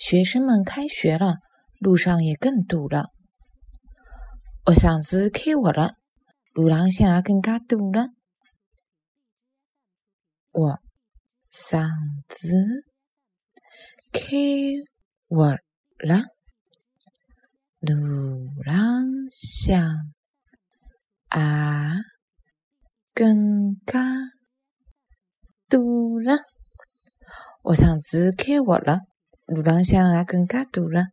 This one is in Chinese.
学生们开学了，路上也更堵了。学生子开学了，路浪向也更加堵了。学生子开学了，路浪向也更加堵了。学生子开学了，路浪向也更加堵了。